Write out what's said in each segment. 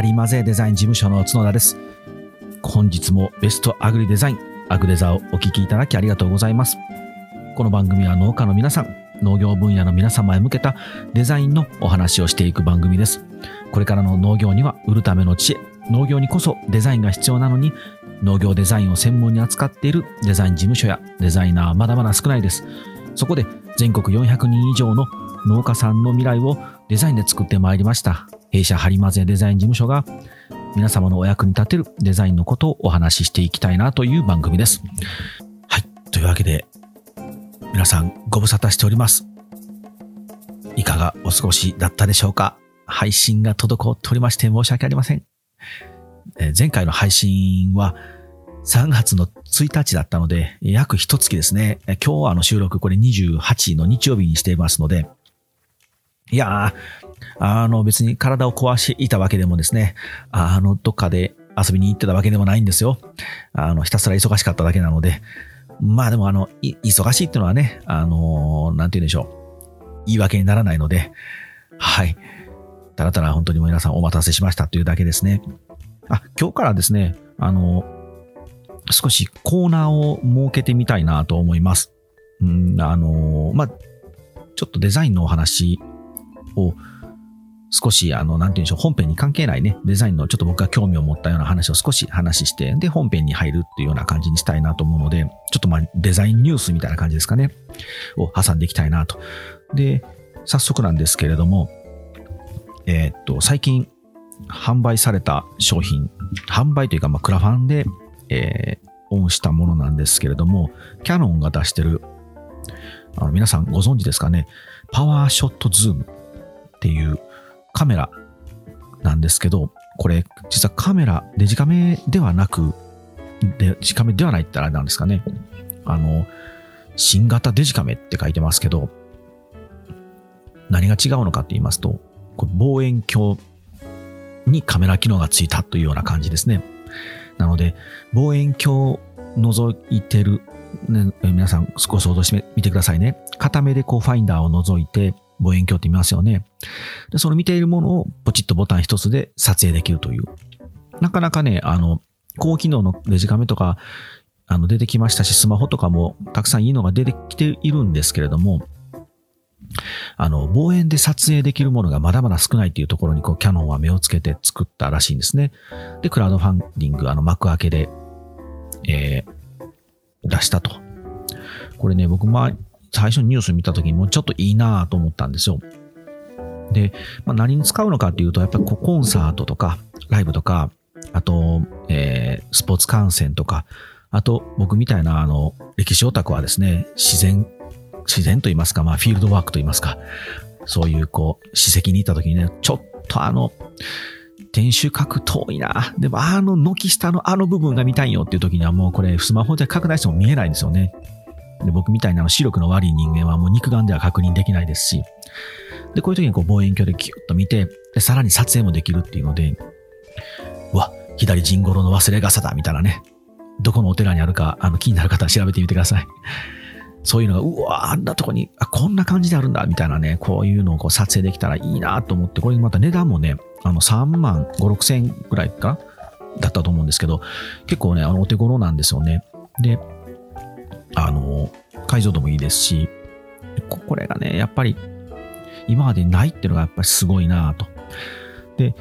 リマゼデザイン事務所の角田です。本日もベストアグリデザイン、アグデザをお聞きいただきありがとうございます。この番組は農家の皆さん、農業分野の皆様へ向けたデザインのお話をしていく番組です。これからの農業には売るための知恵、農業にこそデザインが必要なのに、農業デザインを専門に扱っているデザイン事務所やデザイナーはまだまだ少ないです。そこで全国400人以上の農家さんの未来をデザインで作ってまいりました。弊社ハリマゼデザイン事務所が皆様のお役に立てるデザインのことをお話ししていきたいなという番組です。はい。というわけで、皆さんご無沙汰しております。いかがお過ごしだったでしょうか？配信が滞っておりまして申し訳ありません。え前回の配信は3月の1日だったので、約一月ですね。今日はあの収録これ28の日曜日にしていますので、いや、あの別に体を壊していたわけでもですね、あのどっかで遊びに行ってたわけでもないんですよ。あのひたすら忙しかっただけなので、まあでもあの、忙しいっていうのはね、あのーなんて言うんでしょう。言い訳にならないので、はい。ただただ本当に皆さんお待たせしましたというだけですね。あ、今日からですね、あの、少しコーナーを設けてみたいなと思います。うん、あの、まあ、ちょっとデザインのお話を少し、あの、なんて言うんでしょう、本編に関係ないね、デザインのちょっと僕が興味を持ったような話を少し話して、で、本編に入るっていうような感じにしたいなと思うので、ちょっとまあ、デザインニュースみたいな感じですかね、を挟んでいきたいなと。で、早速なんですけれども、えーっと、最近販売された商品、販売というか、まあ、クラファンで、えーオンしたものなんですけれども、キャノンが出してる、あの皆さんご存知ですかね、パワーショットズームっていうカメラなんですけど、これ、実はカメラ、デジカメではなく、デジカメではないってあれなんですかね。あの、新型デジカメって書いてますけど、何が違うのかって言いますと、これ望遠鏡にカメラ機能がついたというような感じですね。なので、望遠鏡を覗いてる、ね、皆さん少し想像してみてくださいね。片目でこうファインダーを覗いて望遠鏡って見ますよね。で、その見ているものをポチッとボタン一つで撮影できるという。なかなかね、あの、高機能のデジカメとか、あの、出てきましたし、スマホとかもたくさんいいのが出てきているんですけれども、あの、望遠で撮影できるものがまだまだ少ないっていうところに、こう、キャノンは目をつけて作ったらしいんですね。で、クラウドファンディング、あの、幕開けで、えー出したと。これね、僕、まあ、最初にニュース見た時にもうちょっといいなと思ったんですよ。で、まあ、何に使うのかっていうと、やっぱりコンサートとか、ライブとか、あと、えースポーツ観戦とか、あと、僕みたいな、あの、歴史オタクはですね、自然、自然と言いますか、まあ、フィールドワークと言いますか、そういう、こう、史跡に行った時にね、ちょっとあの、天守閣遠いな。でも、あの、軒下のあの部分が見たいよっていう時にはもうこれ、スマホで拡大しても見えないんですよね。で僕みたいなの視力の悪い人間はもう肉眼では確認できないですし、で、こういう時にこう望遠鏡でキュッと見て、で、さらに撮影もできるっていうので、うわ、左陣五郎の忘れ傘だみたいなね。どこのお寺にあるか、あの、気になる方は調べてみてください。そういうのが、うわ、あんなとこに、あ、こんな感じであるんだ、みたいなね、こういうのをこう撮影できたらいいなと思って、これまた値段もね、あの、3万5、6千円ぐらいかだったと思うんですけど、結構ね、あの、お手頃なんですよね。で、あの、解像度もいいですし、これがね、やっぱり、今までないっていうのがやっぱりすごいなと。で、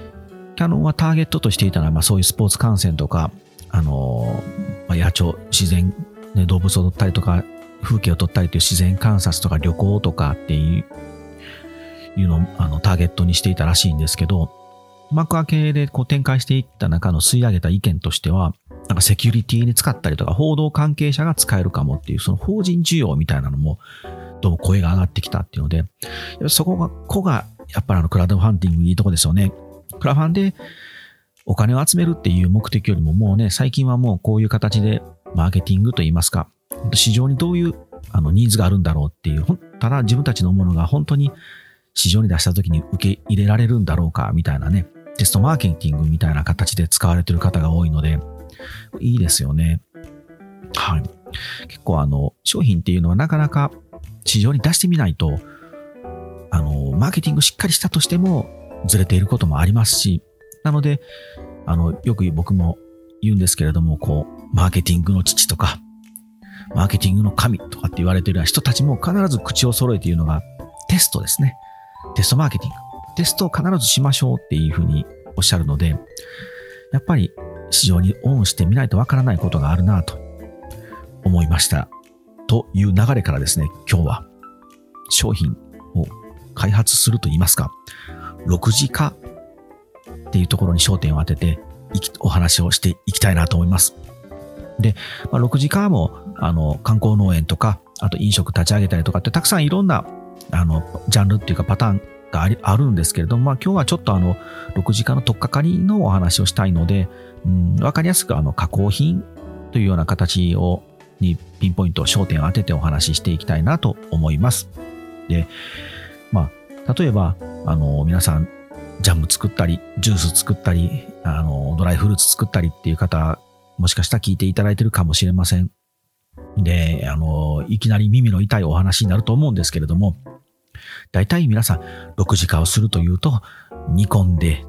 キャノンはターゲットとしていたのは、まあそういうスポーツ観戦とか、あの、まあ、野鳥、自然、ね、動物を撮ったりとか、風景を撮ったりという自然観察とか旅行とかっていう、いうのをあのターゲットにしていたらしいんですけど、幕開けでこう展開していった中の吸い上げた意見としては、なんかセキュリティに使ったりとか、報道関係者が使えるかもっていう、その法人需要みたいなのも、どうも声が上がってきたっていうので、そこが、こが、やっぱりあの、クラウドファンディングいいとこですよね。クラファンでお金を集めるっていう目的よりももうね、最近はもうこういう形でマーケティングといいますか、市場にどういうあのニーズがあるんだろうっていう、ただ自分たちのものが本当に市場に出した時に受け入れられるんだろうかみたいなね、テストマーケティングみたいな形で使われてる方が多いので、いいですよね。はい。結構あの、商品っていうのはなかなか市場に出してみないと、あの、マーケティングしっかりしたとしても、ずれていることもありますし、なので、あの、よく僕も言うんですけれども、こう、マーケティングの父とか、マーケティングの神とかって言われてる人たちも必ず口を揃えて言うのがテストですね。テストマーケティング。テストを必ずしましょうっていうふうにおっしゃるので、やっぱり市場にオンしてみないとわからないことがあるなと思いました。という流れからですね、今日は商品を開発すると言いますか、6次化っていうところに焦点を当ててお話をしていきたいなと思います。で、まあ、6次化もあの観光農園とか、あと飲食立ち上げたりとかってたくさんいろんなあのジャンルっていうかパターンがあるんですけれども、まあ、今日はちょっとあの6次化の取っかかりのお話をしたいので、うん、かりやすくあの加工品というような形をにピンポイント焦点を当ててお話ししていきたいなと思います。で、まあ、例えば、あの、皆さん、ジャム作ったり、ジュース作ったり、あの、ドライフルーツ作ったりっていう方、もしかしたら聞いていただいてるかもしれません。で、あの、いきなり耳の痛いお話になると思うんですけれども、大体皆さん、6時化をするというと、煮込んで、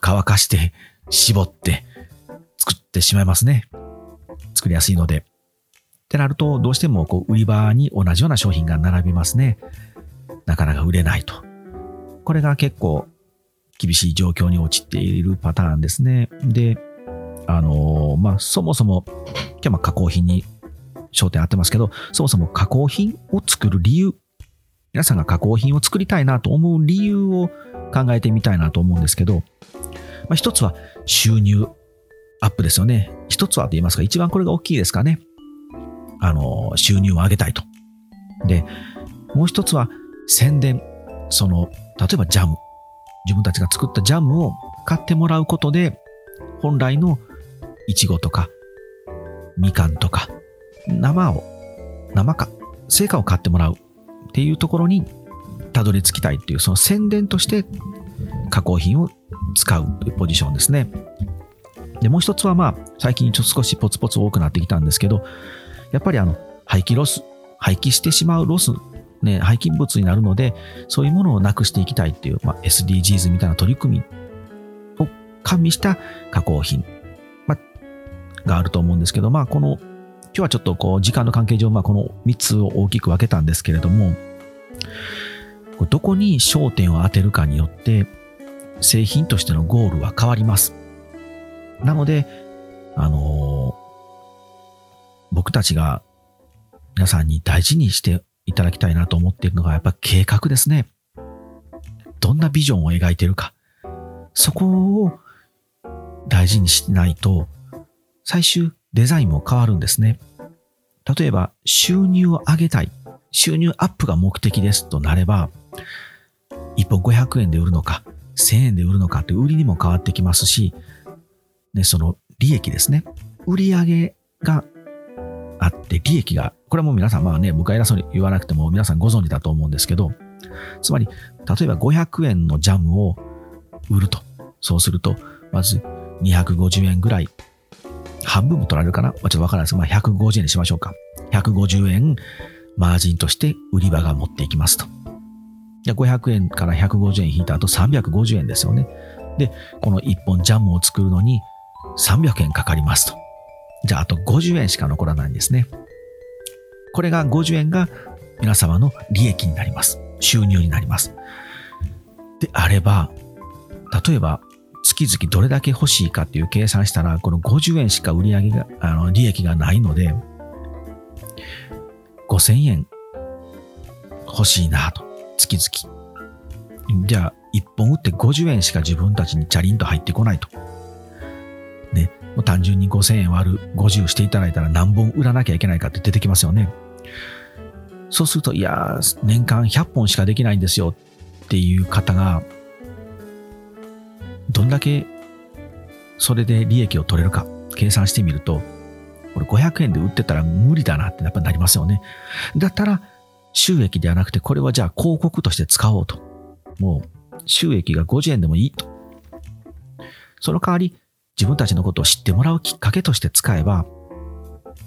乾かして、絞って、作ってしまいますね。作りやすいので。ってなると、どうしてもこう売り場に同じような商品が並びますね。なかなか売れないと。これが結構厳しい状況に陥っているパターンですね。で、あのー、まあ、そもそも、今日は加工品に焦点当てますけど、そもそも加工品を作る理由、皆さんが加工品を作りたいなと思う理由を考えてみたいなと思うんですけど、まあ、一つは収入アップですよね。一つはと言いますか、一番これが大きいですかね。あの、収入を上げたいと。で、もう一つは宣伝。その、例えばジャム。自分たちが作ったジャムを買ってもらうことで、本来のイチゴとか、みかんとか、生を、生か、青果を買ってもらうっていうところにたどり着きたいっていう、その宣伝として加工品を使うポジションですね。で、もう一つはまあ、最近ちょっと少しポツポツ多くなってきたんですけど、やっぱりあの、廃棄ロス、廃棄してしまうロス、ね、廃棄物になるので、そういうものをなくしていきたいっていう、まあ、SDGs みたいな取り組みを加味した加工品、まあ、があると思うんですけど、まあ、この、今日はちょっとこう、時間の関係上、まあ、この3つを大きく分けたんですけれども、どこに焦点を当てるかによって、製品としてのゴールは変わります。なので、あの、僕たちが皆さんに大事にしていただきたいなと思っているのが、やっぱ計画ですね。どんなビジョンを描いているか。そこを大事にしないと、最終デザインも変わるんですね。例えば、収入を上げたい。収入アップが目的ですとなれば、1本500円で売るのか、1000円で売るのかって売りにも変わってきますし、ね、その利益ですね。売り上げがあって利益が、これはもう皆さん、まあね、僕は偉そうに言わなくても皆さんご存知だと思うんですけど、つまり、例えば500円のジャムを売ると。そうすると、まず250円ぐらい、半分も取られるかなちょっとわからないですけど、まあ150円にしましょうか。150円マージンとして売り場が持っていきますと。500円から150円引いた後350円ですよね。で、この1本ジャムを作るのに300円かかりますと。じゃあ、あと50円しか残らないんですね。これが50円が皆様の利益になります。収入になります。であれば、例えば、月々どれだけ欲しいかっていう計算したら、この50円しか売り上げが、あの、利益がないので、5000円欲しいなと、月々。じゃあ、1本売って50円しか自分たちにチャリンと入ってこないと。ね、もう単純に5000円割る50していただいたら何本売らなきゃいけないかって出てきますよね。そうすると、いや、年間100本しかできないんですよっていう方が、どんだけそれで利益を取れるか計算してみると、これ500円で売ってたら無理だなってやっぱなりますよね。だったら収益ではなくて、これはじゃあ広告として使おうと。もう収益が50円でもいいと。その代わり自分たちのことを知ってもらうきっかけとして使えば、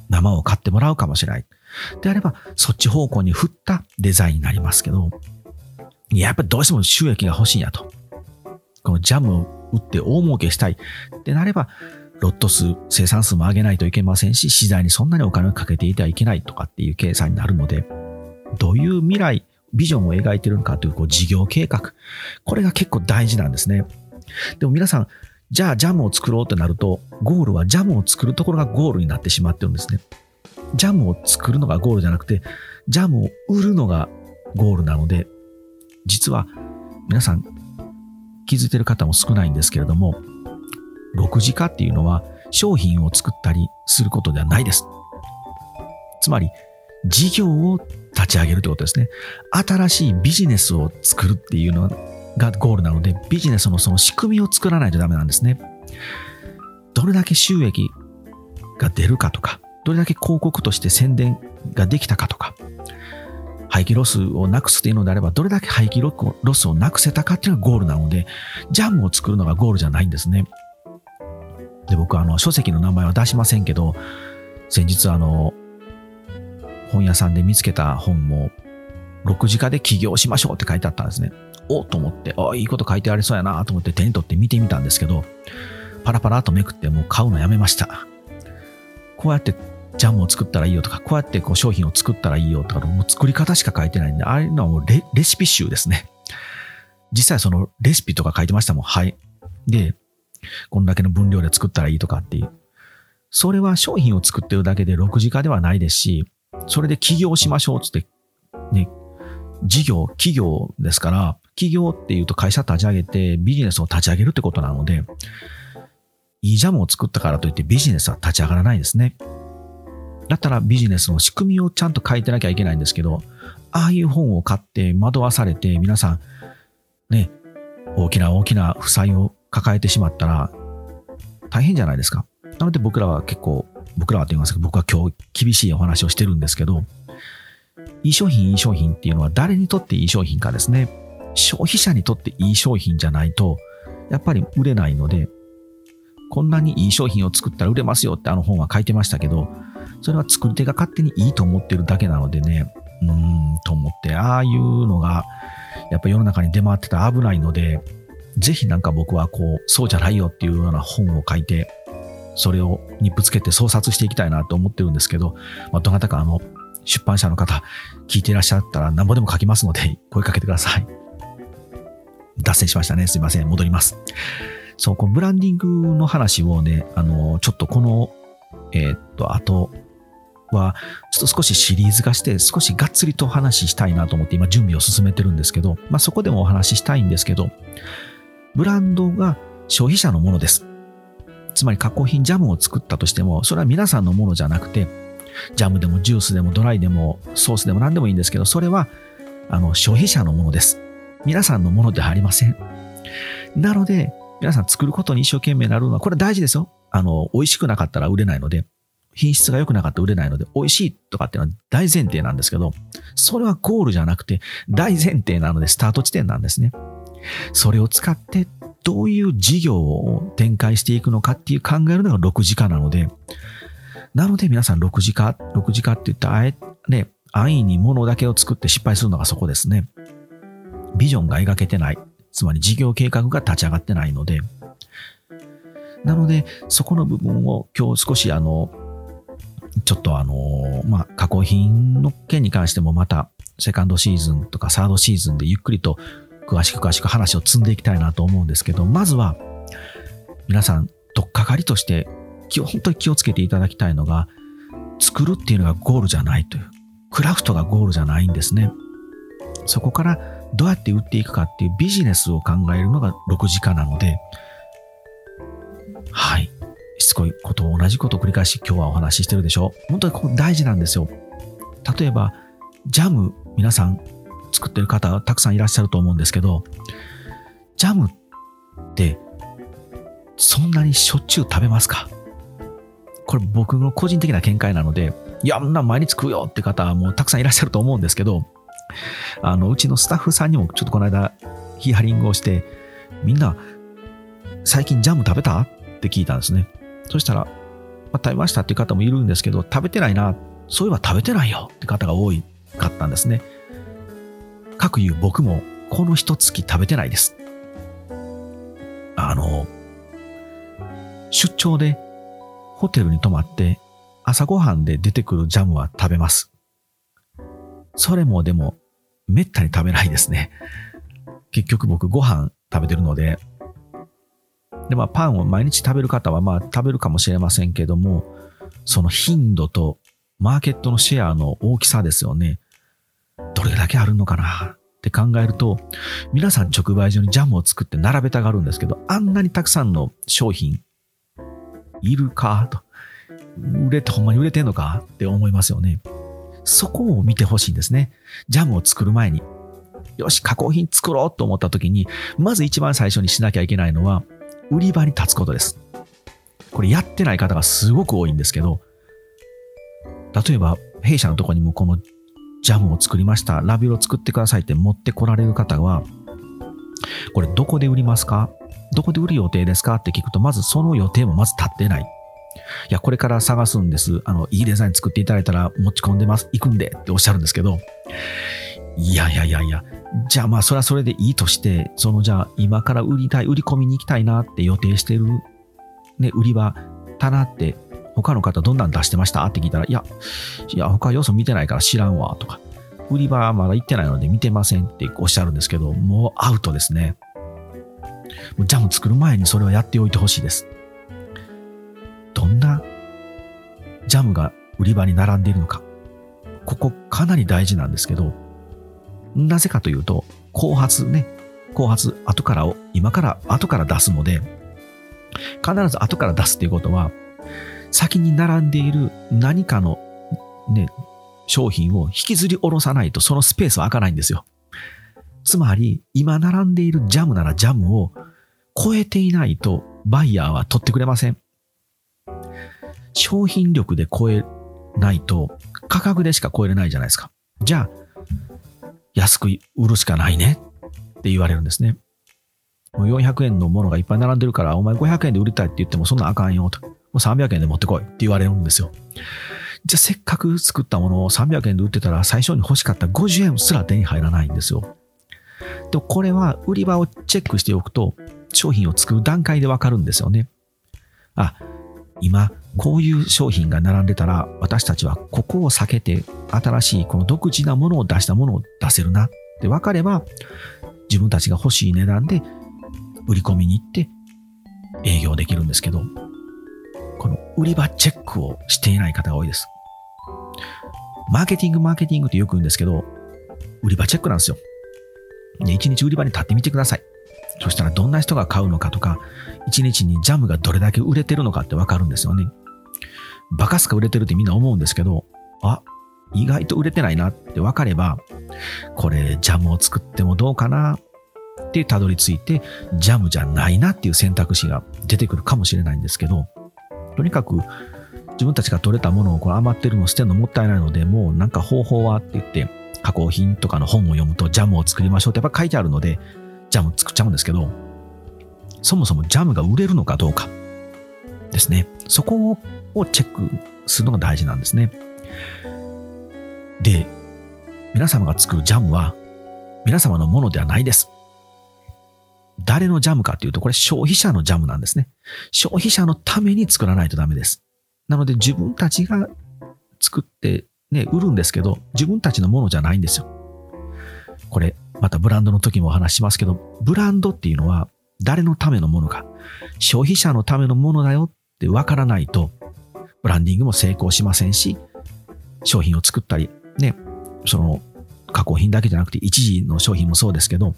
生を買ってもらうかもしれない。であれば、そっち方向に振ったデザインになりますけど、やっぱりどうしても収益が欲しいんやと。このジャムを売って大儲けしたいってなれば、ロット数、生産数も上げないといけませんし、資材にそんなにお金をかけていてはいけないとかっていう計算になるので、どういう未来、ビジョンを描いてるのかというこう事業計画。これが結構大事なんですね。でも皆さん、じゃあジャムを作ろうとなると、ゴールはジャムを作るところがゴールになってしまってるんですね。ジャムを作るのがゴールじゃなくて、ジャムを売るのがゴールなので、実は皆さん気づいてる方も少ないんですけれども、6次化っていうのは商品を作ったりすることではないです。つまり、事業を立ち上げるということですね。新しいビジネスを作るっていうのがゴールなので、ビジネスのその仕組みを作らないとダメなんですね。どれだけ収益が出るかとか、どれだけ広告として宣伝ができたかとか、廃棄ロスをなくすというのであれば、どれだけ廃棄ロスをなくせたかっていうのがゴールなので、ジャムを作るのがゴールじゃないんですね。で、僕はあの、書籍の名前は出しませんけど、先日あの、本屋さんで見つけた本も、6時化で起業しましょうって書いてあったんですね。おと思って、あいいこと書いてありそうやなと思って手に取って見てみたんですけど、パラパラとめくってもう買うのやめました。こうやってジャムを作ったらいいよとか、こうやってこう商品を作ったらいいよとか、もう作り方しか書いてないんで、ああいうのはもうレレシピ集ですね。実際そのレシピとか書いてましたもん。はい。で、こんだけの分量で作ったらいいとかっていう。それは商品を作ってるだけで6時化ではないですし、それで起業しましょうつって、ね、事業、企業ですから、企業っていうと会社立ち上げてビジネスを立ち上げるってことなので、いいジャムを作ったからといってビジネスは立ち上がらないですね。だったらビジネスの仕組みをちゃんと書いてなきゃいけないんですけど、ああいう本を買って惑わされて皆さん、ね、大きな大きな負債を抱えてしまったら大変じゃないですか。なので僕らは結構、僕らはと言いますけど、僕は今日厳しいお話をしてるんですけど、いい商品、いい商品っていうのは誰にとっていい商品かですね。消費者にとっていい商品じゃないと、やっぱり売れないので、こんなにいい商品を作ったら売れますよってあの本は書いてましたけど、それは作り手が勝手にいいと思ってるだけなのでね、うーん、と思って、ああいうのが、やっぱ世の中に出回ってたら危ないので、ぜひなんか僕はこう、そうじゃないよっていうような本を書いて、それをにぶつけて創殺していきたいなと思ってるんですけど、まあ、どなたかあの、出版社の方、聞いていらっしゃったら何ぼでも書きますので、声かけてください。脱線しましたね。すいません。戻ります。そう、このブランディングの話をね、あの、ちょっとこの、えー、っと、あと、は、ちょっと少しシリーズ化して、少しがっつりとお話ししたいなと思って今準備を進めてるんですけど、まあそこでもお話ししたいんですけど、ブランドが消費者のものです。つまり加工品ジャムを作ったとしても、それは皆さんのものじゃなくて、ジャムでもジュースでもドライでもソースでも何でもいいんですけど、それはあの消費者のものです。皆さんのものではありません。なので、皆さん作ることに一生懸命なるのは、これ大事ですよ。あの、美味しくなかったら売れないので、品質が良くなかったら売れないので、美味しいとかっていうのは大前提なんですけど、それはゴールじゃなくて大前提なのでスタート地点なんですね。それを使ってどういう事業を展開していくのかっていう考えるのが6次化なので、なので皆さん6次化、6次化って言ったらあえ、ね、安易に物だけを作って失敗するのがそこですね。ビジョンが描けてない。つまり事業計画が立ち上がってないので、なので、そこの部分を今日少しあの、ちょっとあの、まあ、加工品の件に関してもまた、セカンドシーズンとかサードシーズンでゆっくりと詳しく詳しく話を積んでいきたいなと思うんですけど、まずは、皆さん、とっかかりとして、本当に気をつけていただきたいのが、作るっていうのがゴールじゃないという。クラフトがゴールじゃないんですね。そこからどうやって売っていくかっていうビジネスを考えるのが6時間なので、はい。しつこいことを同じことを繰り返し今日はお話ししてるでしょう本当にここ大事なんですよ。例えば、ジャム、皆さん作ってる方たくさんいらっしゃると思うんですけど、ジャムってそんなにしょっちゅう食べますか？これ僕の個人的な見解なので、いや、んな毎日食うよって方もたくさんいらっしゃると思うんですけど、あの、うちのスタッフさんにもちょっとこの間ヒーハリングをして、みんな最近ジャム食べた？って聞いたんですね。そしたら、まあ、食べましたっていう方もいるんですけど、食べてないな、そういえば食べてないよって方が多かったんですね。各言う僕もこの一月食べてないです。あの、出張でホテルに泊まって朝ごはんで出てくるジャムは食べます。それもでも、めったに食べないですね。結局僕ご飯食べてるので、で、まあパンを毎日食べる方はまあ食べるかもしれませんけども、その頻度とマーケットのシェアの大きさですよね。どれだけあるのかな？って考えると、皆さん直売所にジャムを作って並べたがるんですけど、あんなにたくさんの商品、いるか？と。売れて、ほんまに売れてんのか？って思いますよね。そこを見てほしいんですね。ジャムを作る前に。よし、加工品作ろうと思った時に、まず一番最初にしなきゃいけないのは、売り場に立つことです。これやってない方がすごく多いんですけど、例えば弊社のとこにもこのジャムを作りました、ラビオを作ってくださいって持ってこられる方は、これどこで売りますか？どこで売る予定ですか？って聞くと、まずその予定もまず立ってない。いや、これから探すんです。あの、いいデザイン作っていただいたら持ち込んでます。行くんでっておっしゃるんですけど、いやいやいやいや、じゃあまあそれはそれでいいとして、そのじゃあ今から売りたい、売り込みに行きたいなって予定してる、ね、売り場、棚って他の方どんなん出してました？って聞いたら、いや、いや、他要素見てないから知らんわ、とか、売り場はまだ行ってないので見てませんっておっしゃるんですけど、もうアウトですね。ジャム作る前にそれはやっておいてほしいです。どんなジャムが売り場に並んでいるのか。ここかなり大事なんですけど、なぜかというと、後発ね、後発、後からを、今から後から出すので、必ず後から出すっていうことは、先に並んでいる何かのね、商品を引きずり下ろさないとそのスペースは開かないんですよ。つまり、今並んでいるジャムならジャムを超えていないとバイヤーは取ってくれません。商品力で超えないと価格でしか超えれないじゃないですか。じゃあ、安く売るしかないねって言われるんですね。もう400円のものがいっぱい並んでるから、お前500円で売りたいって言ってもそんなあかんよと。もう300円で持ってこいって言われるんですよ。じゃあせっかく作ったものを300円で売ってたら最初に欲しかった50円すら手に入らないんですよ。でこれは売り場をチェックしておくと商品を作る段階でわかるんですよね。あ、今こういう商品が並んでたら私たちはここを避けて新しいこの独自なものを出したものを出せるなって分かれば自分たちが欲しい値段で売り込みに行って営業できるんですけどこの売り場チェックをしていない方が多いです。マーケティングマーケティングってよく言うんですけど売り場チェックなんですよ。で、一日売り場に立ってみてください。そしたらどんな人が買うのかとか、一日にジャムがどれだけ売れてるのかってわかるんですよね。バカすか売れてるってみんな思うんですけど、あ、意外と売れてないなって分かれば、これジャムを作ってもどうかなってたどり着いて、ジャムじゃないなっていう選択肢が出てくるかもしれないんですけど、とにかく自分たちが取れたものをこれ余ってるの捨てるのもったいないので、もうなんか方法はって言って、加工品とかの本を読むとジャムを作りましょうってやっぱ書いてあるので、ジャム作っちゃうんですけど、そもそもジャムが売れるのかどうかですね。そこをチェックするのが大事なんですね。で、皆様が作るジャムは皆様のものではないです。誰のジャムかっていうと、これ消費者のジャムなんですね。消費者のために作らないとダメです。なので自分たちが作ってね、売るんですけど、自分たちのものじゃないんですよ。これ、またブランドの時もお話しますけど、ブランドっていうのは誰のためのものか、消費者のためのものだよってわからないと、ブランディングも成功しませんし、商品を作ったり、ね、その加工品だけじゃなくて一時の商品もそうですけど、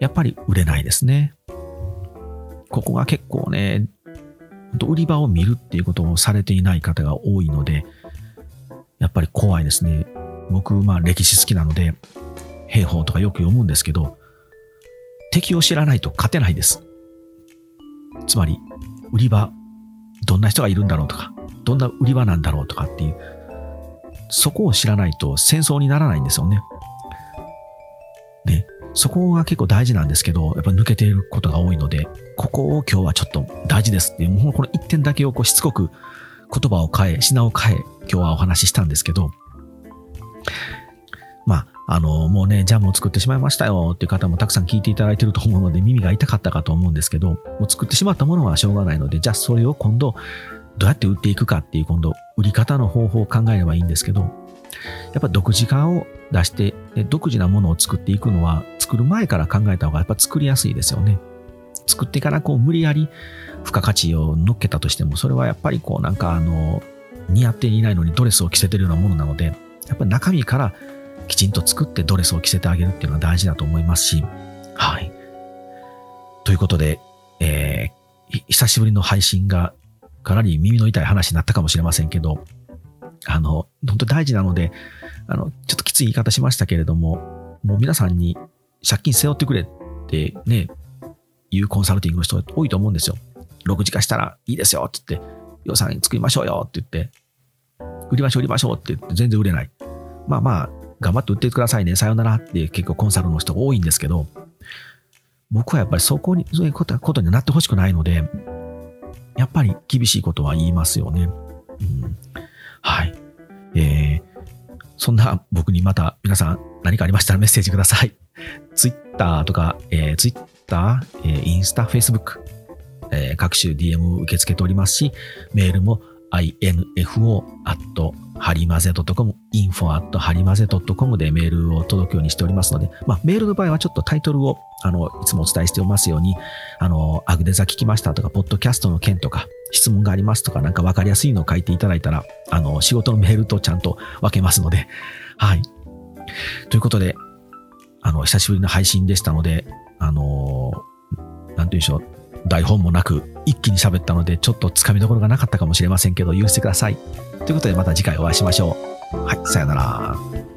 やっぱり売れないですね。ここが結構ね、売り場を見るっていうことをされていない方が多いので、やっぱり怖いですね。僕、まあ歴史好きなので、兵法とかよく読むんですけど、敵を知らないと勝てないです。つまり、売り場、どんな人がいるんだろうとか、どんな売り場なんだろうとかっていう、そこを知らないと戦争にならないんですよね。で、そこが結構大事なんですけど、やっぱ抜けていることが多いので、ここを今日はちょっと大事ですっていう、もこの一点だけをこうしつこく言葉を変え、品を変え、今日はお話ししたんですけど、まあ、あの、もうね、ジャムを作ってしまいましたよっていう方もたくさん聞いていただいてると思うので、耳が痛かったかと思うんですけど、もう作ってしまったものはしょうがないので、じゃあそれを今度、どうやって売っていくかっていう今度、売り方の方法を考えればいいんですけど、やっぱ独自化を出して、独自なものを作っていくのは、作る前から考えた方がやっぱ作りやすいですよね。作ってからこう無理やり付加価値を乗っけたとしても、それはやっぱりこうなんかあの、似合っていないのにドレスを着せてるようなものなので、やっぱり中身からきちんと作ってドレスを着せてあげるっていうのは大事だと思いますし、はい。ということで、えー、久しぶりの配信がかなり耳の痛い話になったかもしれませんけど、あの、本当大事なので、あの、ちょっときつい言い方しましたけれども、もう皆さんに借金背負ってくれってね、いうコンサルティングの人多いと思うんですよ。6時化したらいいですよって言って、予算作りましょうよって言って、売りましょう売りましょうって言って全然売れない。まあまあ、頑張って売ってくださいね、さよならって結構コンサルの人多いんですけど、僕はやっぱりそこに、そういうことになってほしくないので、やっぱり厳しいことは言いますよね。うん、はい。えー、そんな僕にまた皆さん何かありましたらメッセージください。ツイッターとか、えー、ツイッター、えー、インスタ、フェイスブック、えー、各種 DM 受け付けておりますし、メールも info ハリマゼ .com、info ハリマゼ .com でメールを届くようにしておりますので、まあ、メールの場合はちょっとタイトルを、あの、いつもお伝えしておりますように、あの、アグデザ聞きましたとか、ポッドキャストの件とか、質問がありますとか、なんかわかりやすいのを書いていただいたら、あの、仕事のメールとちゃんと分けますので、はい。ということで、あの、久しぶりの配信でしたので、あの、なんて言うんでしょう、台本もなく一気に喋ったのでちょっとつかみどころがなかったかもしれませんけど許してください。ということでまた次回お会いしましょう。はい、さよなら。